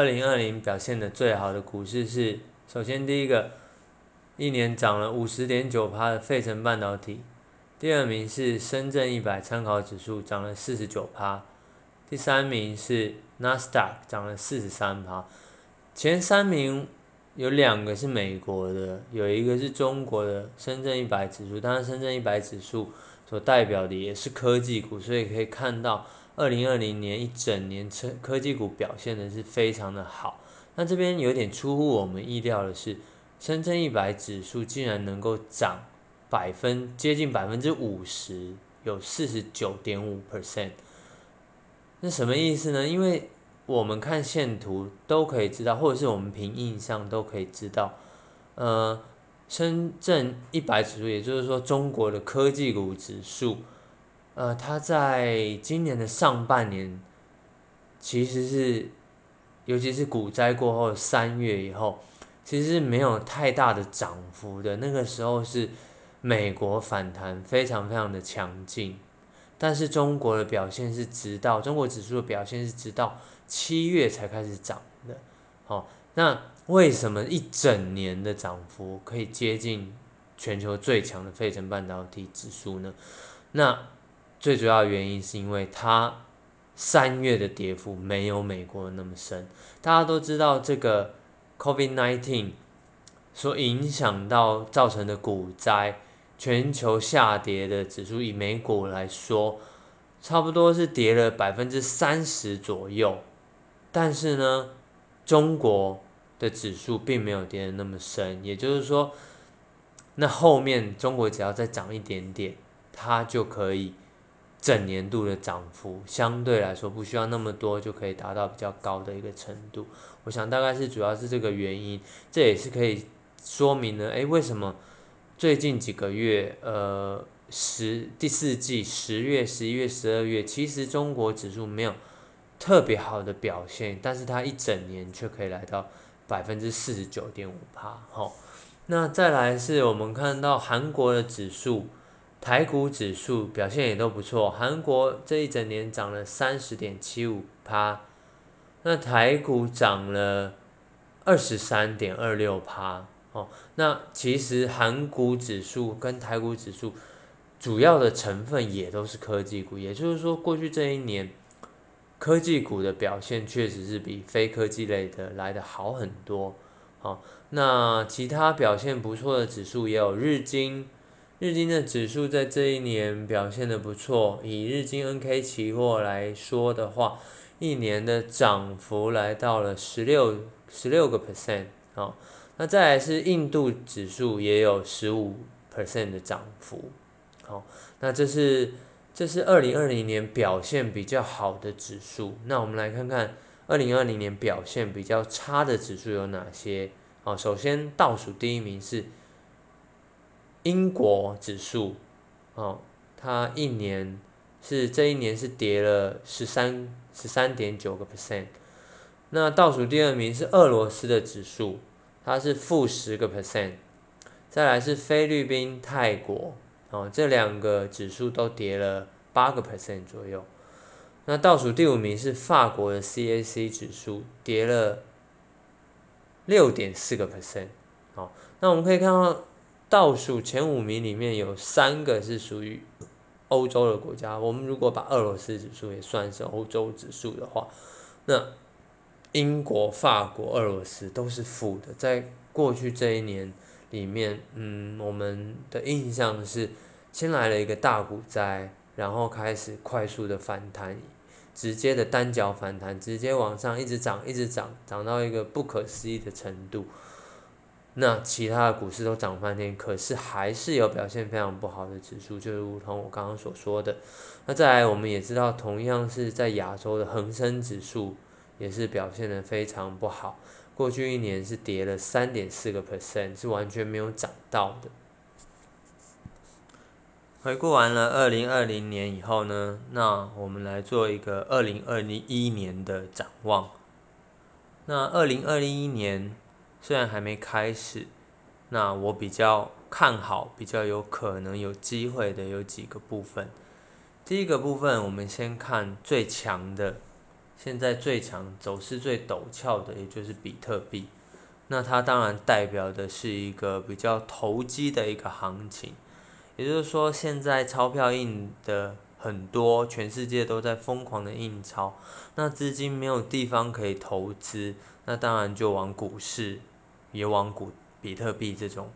二零二零表现的最好的股市是，首先第一个，一年涨了五十点九趴的费城半导体，第二名是深圳一百参考指数涨了四十九趴，第三名是纳斯达克涨了四十三趴，前三名。有两个是美国的，有一个是中国的深圳一百指数，当然深圳一百指数所代表的也是科技股，所以可以看到二零二零年一整年科科技股表现的是非常的好。那这边有点出乎我们意料的是，深圳一百指数竟然能够涨百分接近百分之五十，有四十九点五 percent。那什么意思呢？因为我们看线图都可以知道，或者是我们凭印象都可以知道，呃，深圳一百指数，也就是说中国的科技股指数，呃，它在今年的上半年，其实是，尤其是股灾过后三月以后，其实是没有太大的涨幅的。那个时候是美国反弹非常非常的强劲，但是中国的表现是直到中国指数的表现是直到。七月才开始涨的，好，那为什么一整年的涨幅可以接近全球最强的费城半导体指数呢？那最主要原因是因为它三月的跌幅没有美国那么深。大家都知道这个 COVID-19 所影响到造成的股灾，全球下跌的指数以美股来说，差不多是跌了百分之三十左右。但是呢，中国的指数并没有跌得那么深，也就是说，那后面中国只要再涨一点点，它就可以整年度的涨幅相对来说不需要那么多，就可以达到比较高的一个程度。我想大概是主要是这个原因，这也是可以说明呢，诶，为什么最近几个月，呃，十第四季十月、十一月、十二月，其实中国指数没有。特别好的表现，但是它一整年却可以来到百分之四十九点五帕，好，那再来是我们看到韩国的指数，台股指数表现也都不错，韩国这一整年涨了三十点七五帕，那台股涨了二十三点二六帕，哦，那其实韩股指数跟台股指数主要的成分也都是科技股，也就是说过去这一年。科技股的表现确实是比非科技类的来的好很多，好，那其他表现不错的指数也有日经，日经的指数在这一年表现的不错，以日经 NK 期货来说的话，一年的涨幅来到了十六十六个 percent，啊，那再来是印度指数也有十五 percent 的涨幅，好，那这是。这是二零二零年表现比较好的指数。那我们来看看二零二零年表现比较差的指数有哪些？好，首先倒数第一名是英国指数，哦，它一年是这一年是跌了十三十三点九个 percent。那倒数第二名是俄罗斯的指数，它是负十个 percent。再来是菲律宾、泰国。哦，这两个指数都跌了八个 percent 左右。那倒数第五名是法国的 CAC 指数，跌了六点四个 percent。哦，那我们可以看到倒数前五名里面有三个是属于欧洲的国家。我们如果把俄罗斯指数也算是欧洲指数的话，那英国、法国、俄罗斯都是负的。在过去这一年。里面，嗯，我们的印象是先来了一个大股灾，然后开始快速的反弹，直接的单脚反弹，直接往上一直涨，一直涨，涨到一个不可思议的程度。那其他的股市都涨翻天，可是还是有表现非常不好的指数，就如同我刚刚所说的。那再来，我们也知道，同样是在亚洲的恒生指数也是表现的非常不好。过去一年是跌了三点四个 percent，是完全没有涨到的。回顾完了二零二零年以后呢，那我们来做一个二零二零一年的展望。那二零二一年虽然还没开始，那我比较看好、比较有可能有机会的有几个部分。第一个部分，我们先看最强的现在最强、走势最陡峭的，也就是比特币。那它当然代表的是一个比较投机的一个行情，也就是说，现在钞票印的很多，全世界都在疯狂的印钞，那资金没有地方可以投资，那当然就往股市，也往股比特币这种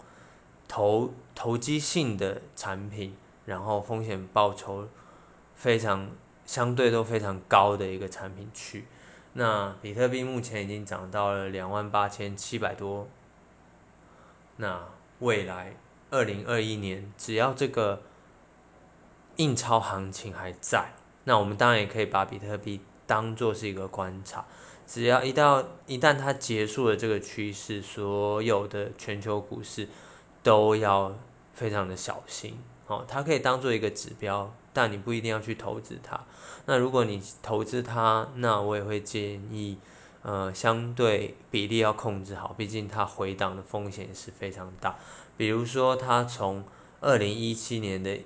投投机性的产品，然后风险报酬非常。相对都非常高的一个产品去，那比特币目前已经涨到了两万八千七百多，那未来二零二一年只要这个印钞行情还在，那我们当然也可以把比特币当做是一个观察，只要一到一旦它结束了这个趋势，所有的全球股市都要非常的小心，哦，它可以当做一个指标。但你不一定要去投资它。那如果你投资它，那我也会建议，呃，相对比例要控制好，毕竟它回档的风险是非常大。比如说，它从二零一七年的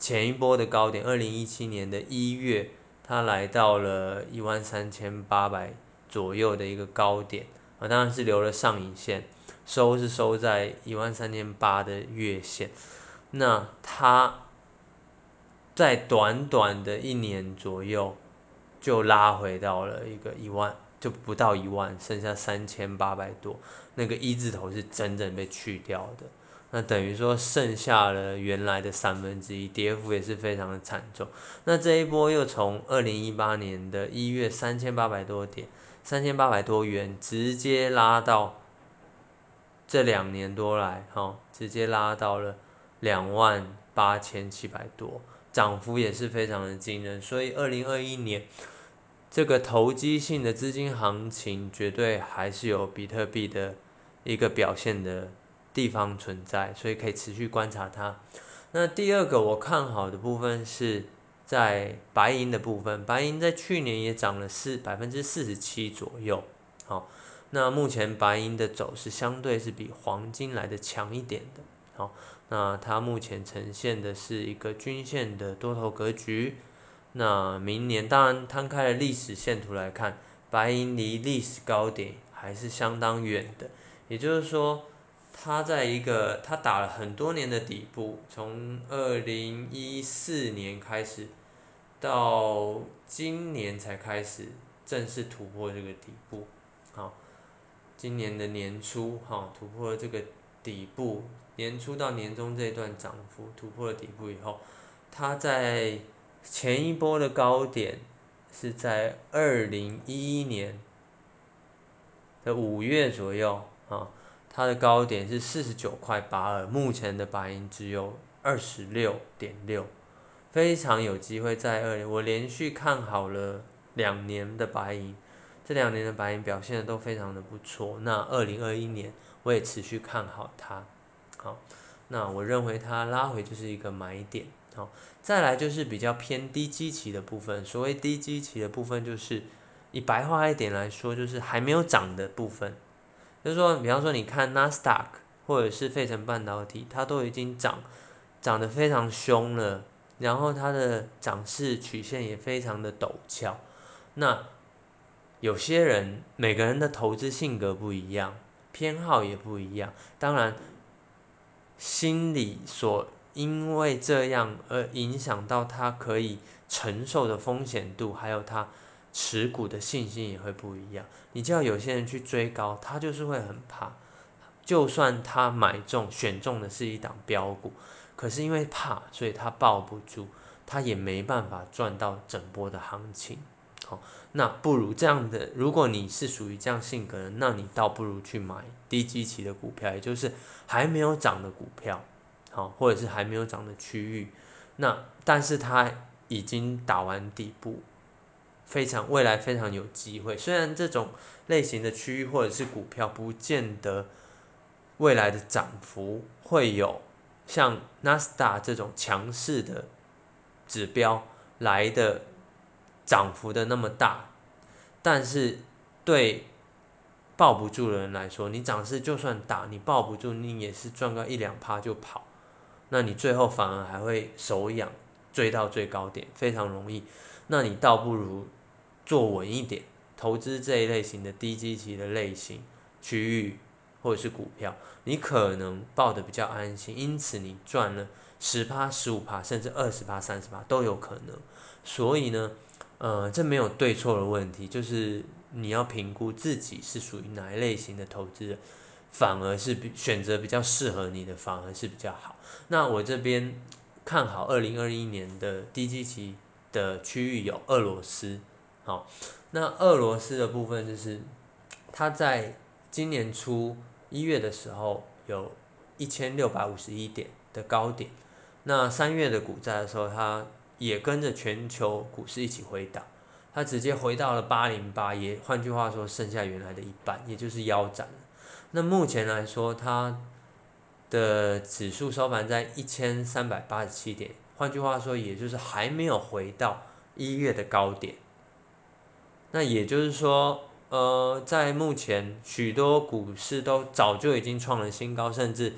前一波的高点，二零一七年的一月，它来到了一万三千八百左右的一个高点，啊，当然是留了上影线，收是收在一万三千八的月线。那它。在短短的一年左右，就拉回到了一个一万，就不到一万，剩下三千八百多。那个一字头是整整被去掉的，那等于说剩下了原来的三分之一，跌幅也是非常的惨重。那这一波又从二零一八年的一月三千八百多点，三千八百多元，直接拉到这两年多来，哈，直接拉到了两万八千七百多。涨幅也是非常的惊人，所以二零二一年这个投机性的资金行情，绝对还是有比特币的一个表现的地方存在，所以可以持续观察它。那第二个我看好的部分是在白银的部分，白银在去年也涨了四百分之四十七左右，好，那目前白银的走势相对是比黄金来的强一点的，好。那它目前呈现的是一个均线的多头格局。那明年当然摊开了历史线图来看，白银离历史高点还是相当远的。也就是说，它在一个它打了很多年的底部，从二零一四年开始，到今年才开始正式突破这个底部。好，今年的年初哈突破了这个底部。年初到年终这一段涨幅突破了底部以后，它在前一波的高点是在二零一一年的五月左右啊，它的高点是四十九块八二，目前的白银只有二十六点六，非常有机会在二，我连续看好了两年的白银，这两年的白银表现的都非常的不错，那二零二一年我也持续看好它。好，那我认为它拉回就是一个买点。好，再来就是比较偏低基期的部分。所谓低基期的部分，就是以白话一点来说，就是还没有涨的部分。就是说，比方说你看纳斯达克或者是费城半导体，它都已经涨，涨得非常凶了，然后它的涨势曲线也非常的陡峭。那有些人每个人的投资性格不一样，偏好也不一样，当然。心理所因为这样而影响到他可以承受的风险度，还有他持股的信心也会不一样。你叫有些人去追高，他就是会很怕。就算他买中选中的是一档标股，可是因为怕，所以他抱不住，他也没办法赚到整波的行情。好，那不如这样的，如果你是属于这样性格的，那你倒不如去买低基期的股票，也就是还没有涨的股票，好，或者是还没有涨的区域，那但是它已经打完底部，非常未来非常有机会。虽然这种类型的区域或者是股票，不见得未来的涨幅会有像纳斯达这种强势的指标来的。涨幅的那么大，但是对抱不住的人来说，你涨势就算大，你抱不住，你也是赚个一两趴就跑，那你最后反而还会手痒，追到最高点非常容易。那你倒不如做稳一点，投资这一类型的低基期的类型区域或者是股票，你可能抱得比较安心，因此你赚了十趴、十五趴，甚至二十趴、三十趴都有可能。所以呢，呃，这没有对错的问题，就是你要评估自己是属于哪一类型的投资人，反而是比选择比较适合你的，反而是比较好。那我这边看好二零二一年的低基期的区域有俄罗斯。好，那俄罗斯的部分就是，它在今年初一月的时候有一千六百五十一点的高点，那三月的股灾的时候，它也跟着全球股市一起回档，它直接回到了八零八，也换句话说，剩下原来的一半，也就是腰斩。那目前来说，它的指数收盘在一千三百八十七点，换句话说，也就是还没有回到一月的高点。那也就是说，呃，在目前许多股市都早就已经创了新高，甚至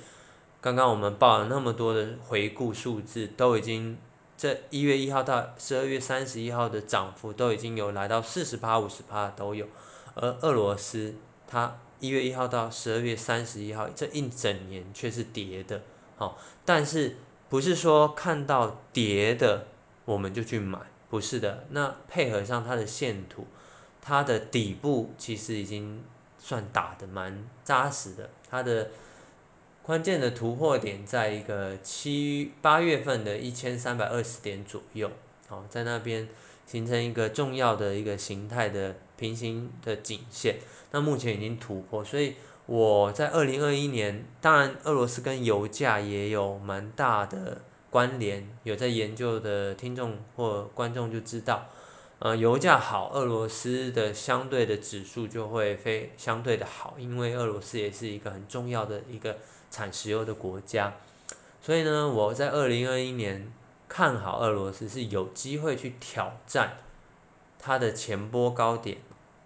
刚刚我们报了那么多的回顾数字，都已经这一月一号到十二月三十一号的涨幅都已经有来到四十趴、五十趴都有。而俄罗斯它一月一号到十二月三十一号这一整年却是跌的，好，但是不是说看到跌的我们就去买，不是的，那配合上它的线图。它的底部其实已经算打的蛮扎实的，它的关键的突破点在一个七八月份的一千三百二十点左右，好，在那边形成一个重要的一个形态的平行的颈线，那目前已经突破，所以我在二零二一年，当然俄罗斯跟油价也有蛮大的关联，有在研究的听众或观众就知道。呃，油价好，俄罗斯的相对的指数就会非相对的好，因为俄罗斯也是一个很重要的一个产石油的国家，所以呢，我在二零二一年看好俄罗斯是有机会去挑战它的前波高点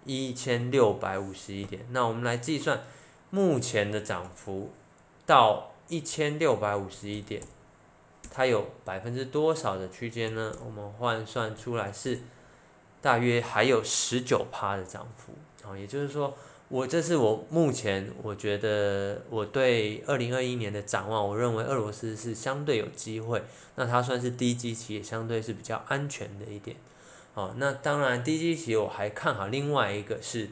一千六百五十一点。那我们来计算目前的涨幅到一千六百五十一点，它有百分之多少的区间呢？我们换算出来是。大约还有十九趴的涨幅，哦，也就是说，我这是我目前我觉得我对二零二一年的展望，我认为俄罗斯是相对有机会，那它算是低基期，也相对是比较安全的一点，哦，那当然低基期我还看好另外一个是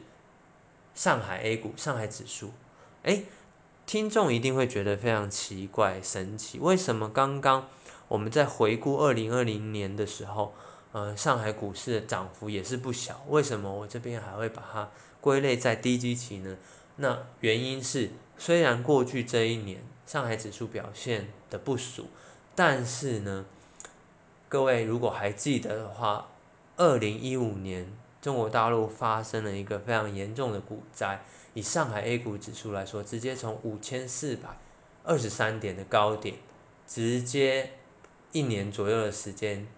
上海 A 股上海指数，哎，听众一定会觉得非常奇怪神奇，为什么刚刚我们在回顾二零二零年的时候？呃，上海股市的涨幅也是不小，为什么我这边还会把它归类在低基期呢？那原因是，虽然过去这一年上海指数表现的不俗，但是呢，各位如果还记得的话，二零一五年中国大陆发生了一个非常严重的股灾，以上海 A 股指数来说，直接从五千四百二十三点的高点，直接一年左右的时间。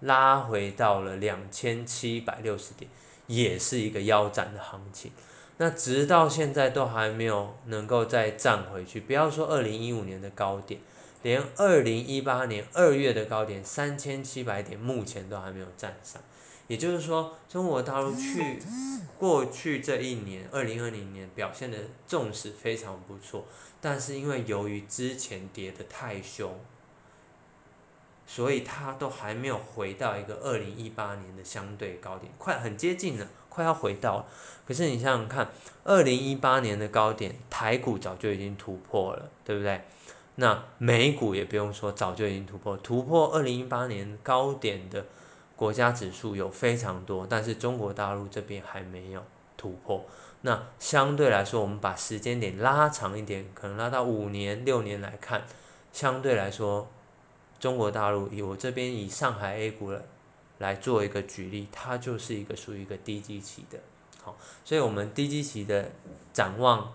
拉回到了两千七百六十点，也是一个腰斩的行情。那直到现在都还没有能够再站回去。不要说二零一五年的高点，连二零一八年二月的高点三千七百点，目前都还没有站上。也就是说，中国大陆去过去这一年，二零二零年表现的重视非常不错，但是因为由于之前跌得太凶。所以它都还没有回到一个二零一八年的相对高点，快很接近了，快要回到了。可是你想想看，二零一八年的高点，台股早就已经突破了，对不对？那美股也不用说，早就已经突破，突破二零一八年高点的国家指数有非常多，但是中国大陆这边还没有突破。那相对来说，我们把时间点拉长一点，可能拉到五年、六年来看，相对来说。中国大陆以我这边以上海 A 股来来做一个举例，它就是一个属于一个低基期的，好，所以我们低基期的展望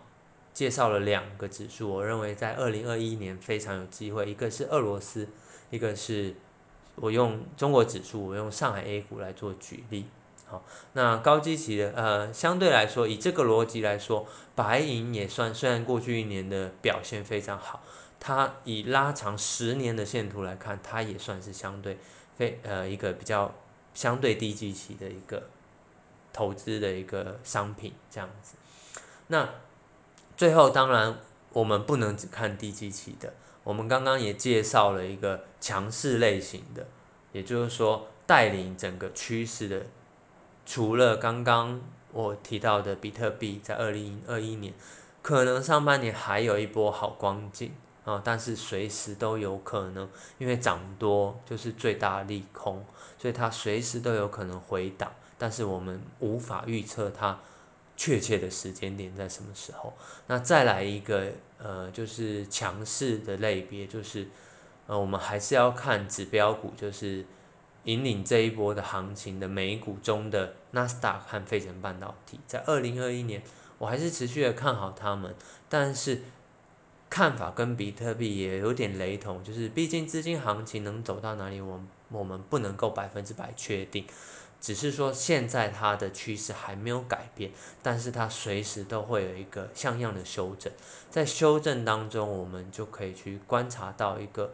介绍了两个指数，我认为在二零二一年非常有机会，一个是俄罗斯，一个是我用中国指数，我用上海 A 股来做举例，好，那高基期的呃相对来说，以这个逻辑来说，白银也算，虽然过去一年的表现非常好。它以拉长十年的线图来看，它也算是相对非呃一个比较相对低基期的一个投资的一个商品这样子。那最后当然我们不能只看低基期的，我们刚刚也介绍了一个强势类型的，也就是说带领整个趋势的，除了刚刚我提到的比特币在二零二一年，可能上半年还有一波好光景。啊，但是随时都有可能，因为涨多就是最大利空，所以它随时都有可能回档，但是我们无法预测它确切的时间点在什么时候。那再来一个，呃，就是强势的类别，就是呃，我们还是要看指标股，就是引领这一波的行情的美股中的纳斯达克和费城半导体，在二零二一年，我还是持续的看好他们，但是。看法跟比特币也有点雷同，就是毕竟资金行情能走到哪里，我我们不能够百分之百确定，只是说现在它的趋势还没有改变，但是它随时都会有一个像样的修正，在修正当中，我们就可以去观察到一个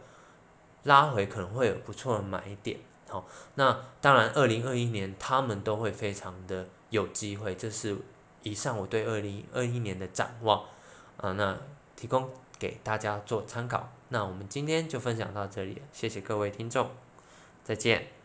拉回可能会有不错的买点，好，那当然二零二一年他们都会非常的有机会，这是以上我对二零二一年的展望，啊，那提供。给大家做参考，那我们今天就分享到这里，谢谢各位听众，再见。